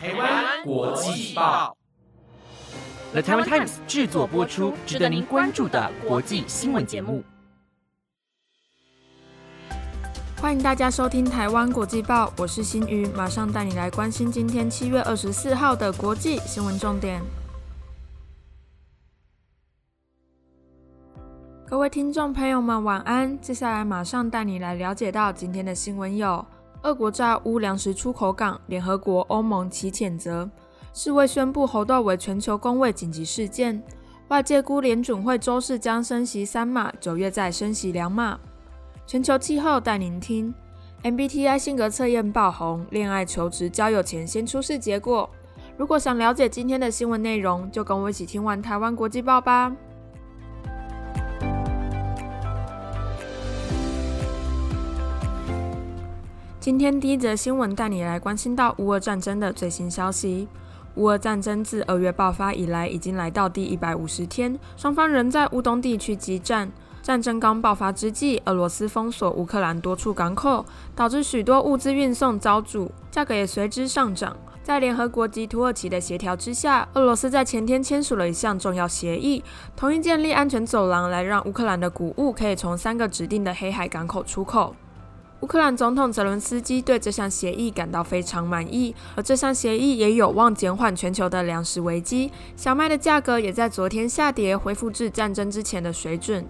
台湾国际报，The Taiwan Times 制作播出，值得您关注的国际新闻节目。欢迎大家收听台湾国际报，我是新宇，马上带你来关心今天七月二十四号的国际新闻重点。各位听众朋友们，晚安！接下来马上带你来了解到今天的新闻有：俄国炸乌粮食出口港，联合国、欧盟齐谴责；世卫宣布猴痘为全球公卫紧急事件；外界估联准会周四将升息三码，九月再升息两码。全球气候带您听：MBTI 性格测验爆红，恋爱、求职、交友前先出示结果。如果想了解今天的新闻内容，就跟我一起听完台湾国际报吧。今天第一则新闻带你来关心到乌俄战争的最新消息。乌俄战争自二月爆发以来，已经来到第一百五十天，双方仍在乌东地区激战。战争刚爆发之际，俄罗斯封锁乌克兰多处港口，导致许多物资运送遭阻，价格也随之上涨。在联合国及土耳其的协调之下，俄罗斯在前天签署了一项重要协议，同意建立安全走廊，来让乌克兰的谷物可以从三个指定的黑海港口出口。乌克兰总统泽伦斯基对这项协议感到非常满意，而这项协议也有望减缓全球的粮食危机。小麦的价格也在昨天下跌，恢复至战争之前的水准。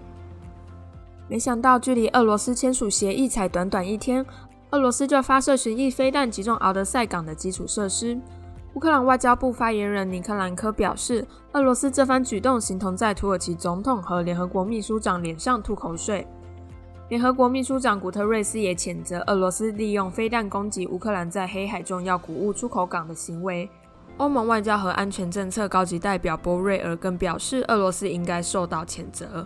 没想到，距离俄罗斯签署协议才短短一天，俄罗斯就发射巡弋飞弹击中敖德赛港的基础设施。乌克兰外交部发言人尼克兰科表示，俄罗斯这番举动形同在土耳其总统和联合国秘书长脸上吐口水。联合国秘书长古特瑞斯也谴责俄罗斯利用飞弹攻击乌克兰在黑海重要谷物出口港的行为。欧盟外交和安全政策高级代表波瑞尔更表示，俄罗斯应该受到谴责。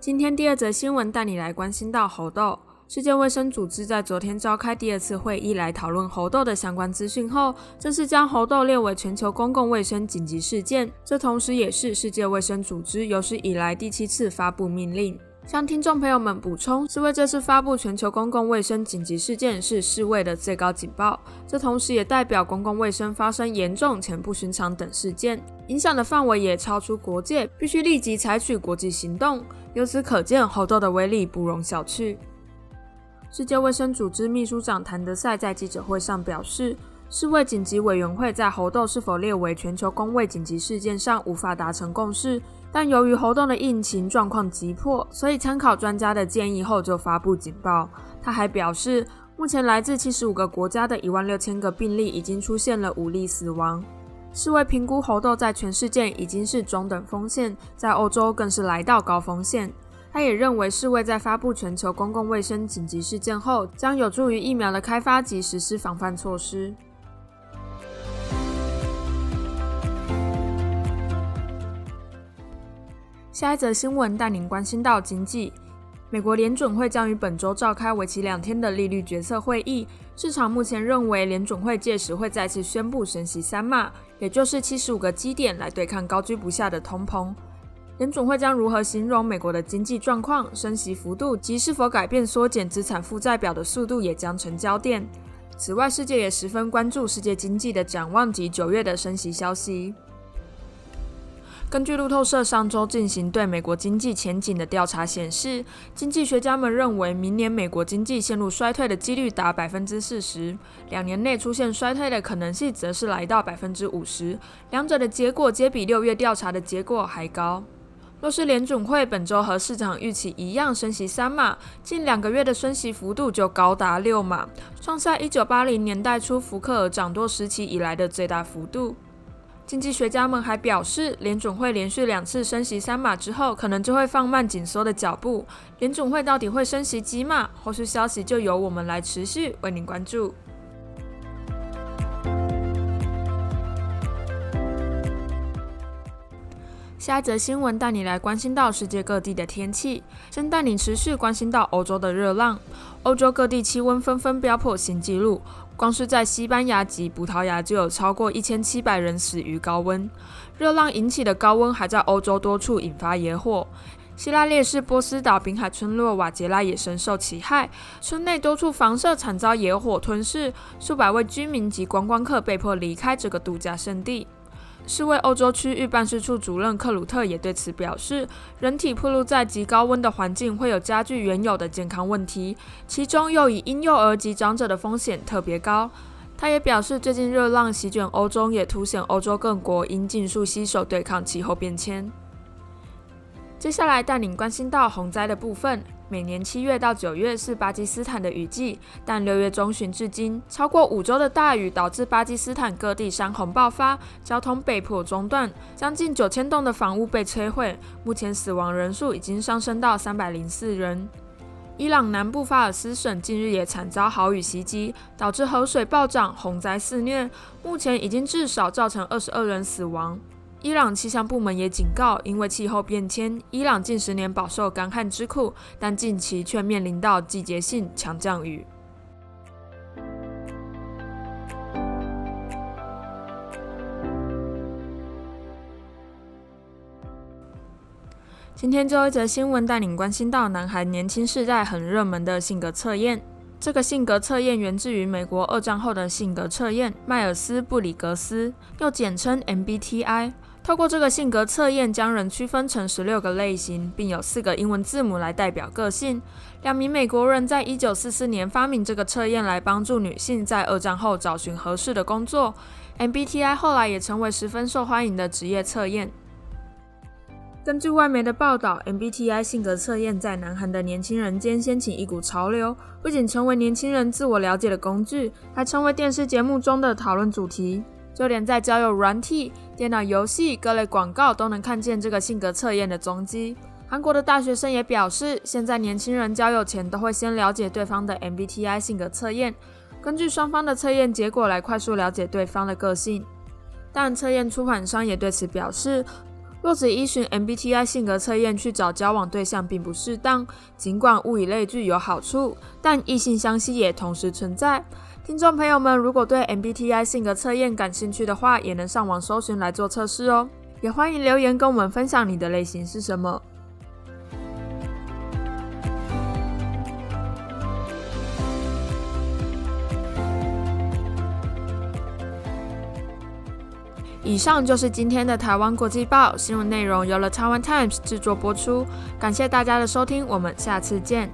今天第二则新闻带你来关心到猴痘。世界卫生组织在昨天召开第二次会议来讨论猴痘的相关资讯后，正式将猴痘列为全球公共卫生紧急事件。这同时也是世界卫生组织有史以来第七次发布命令。向听众朋友们补充，世卫这次发布全球公共卫生紧急事件是世卫的最高警报。这同时也代表公共卫生发生严重且不寻常等事件，影响的范围也超出国界，必须立即采取国际行动。由此可见，猴痘的威力不容小觑。世界卫生组织秘书长谭德赛在记者会上表示，世卫紧急委员会在猴痘是否列为全球公卫紧急事件上无法达成共识，但由于猴痘的疫情状况急迫，所以参考专家的建议后就发布警报。他还表示，目前来自七十五个国家的一万六千个病例已经出现了五例死亡。世卫评估猴痘在全世界已经是中等风险，在欧洲更是来到高风险。他也认为，世卫在发布全球公共卫生紧急事件后，将有助于疫苗的开发及实施防范措施。下一则新闻带您关心到经济。美国联准会将于本周召开为期两天的利率决策会议，市场目前认为联准会届时会再次宣布升息三码，也就是七十五个基点，来对抗高居不下的通膨。联总会将如何形容美国的经济状况、升息幅度及是否改变缩减资产负债表的速度，也将成焦点。此外，世界也十分关注世界经济的展望及九月的升息消息。根据路透社上周进行对美国经济前景的调查显示，经济学家们认为明年美国经济陷入衰退的几率达百分之四十，两年内出现衰退的可能性则是来到百分之五十，两者的结果皆比六月调查的结果还高。若是联准会本周和市场预期一样升息三码，近两个月的升息幅度就高达六码，创下一九八零年代初福克尔掌舵时期以来的最大幅度。经济学家们还表示，联准会连续两次升息三码之后，可能就会放慢紧缩的脚步。联准会到底会升息几码？后续消息就由我们来持续为您关注。下一则新闻带你来关心到世界各地的天气，先带你持续关心到欧洲的热浪。欧洲各地气温纷纷飙破新纪录，光是在西班牙及葡萄牙就有超过一千七百人死于高温。热浪引起的高温还在欧洲多处引发野火。希腊列士波斯岛滨海村落瓦杰拉也深受其害，村内多处房舍惨遭野火吞噬，数百位居民及观光客被迫离开这个度假胜地。世卫欧洲区域办事处主任克鲁特也对此表示，人体暴露在极高温的环境会有加剧原有的健康问题，其中又以婴幼儿及长者的风险特别高。他也表示，最近热浪席卷欧洲，也凸显欧洲各国应尽速携手对抗气候变迁。接下来带领关心到洪灾的部分。每年七月到九月是巴基斯坦的雨季，但六月中旬至今，超过五周的大雨导致巴基斯坦各地山洪爆发，交通被迫中断，将近九千栋的房屋被摧毁。目前死亡人数已经上升到三百零四人。伊朗南部法尔斯省近日也惨遭豪雨袭击，导致河水暴涨，洪灾肆虐，目前已经至少造成二十二人死亡。伊朗气象部门也警告，因为气候变迁，伊朗近十年饱受干旱之苦，但近期却面临到季节性强降雨。今天最后一则新闻带领关心到南韩年轻世代很热门的性格测验。这个性格测验源自于美国二战后的性格测验——迈尔斯布里格斯，又简称 MBTI。透过这个性格测验，将人区分成十六个类型，并有四个英文字母来代表个性。两名美国人在一九四四年发明这个测验，来帮助女性在二战后找寻合适的工作。MBTI 后来也成为十分受欢迎的职业测验。根据外媒的报道，MBTI 性格测验在南韩的年轻人间掀起一股潮流，不仅成为年轻人自我了解的工具，还成为电视节目中的讨论主题。就连在交友软体、电脑游戏、各类广告都能看见这个性格测验的踪迹。韩国的大学生也表示，现在年轻人交友前都会先了解对方的 MBTI 性格测验，根据双方的测验结果来快速了解对方的个性。但测验出版商也对此表示，若只依循 MBTI 性格测验去找交往对象并不适当。尽管物以类聚有好处，但异性相吸也同时存在。听众朋友们，如果对 MBTI 性格测验感兴趣的话，也能上网搜寻来做测试哦。也欢迎留言跟我们分享你的类型是什么。以上就是今天的台湾国际报新闻内容，由了台湾 Times 制作播出。感谢大家的收听，我们下次见。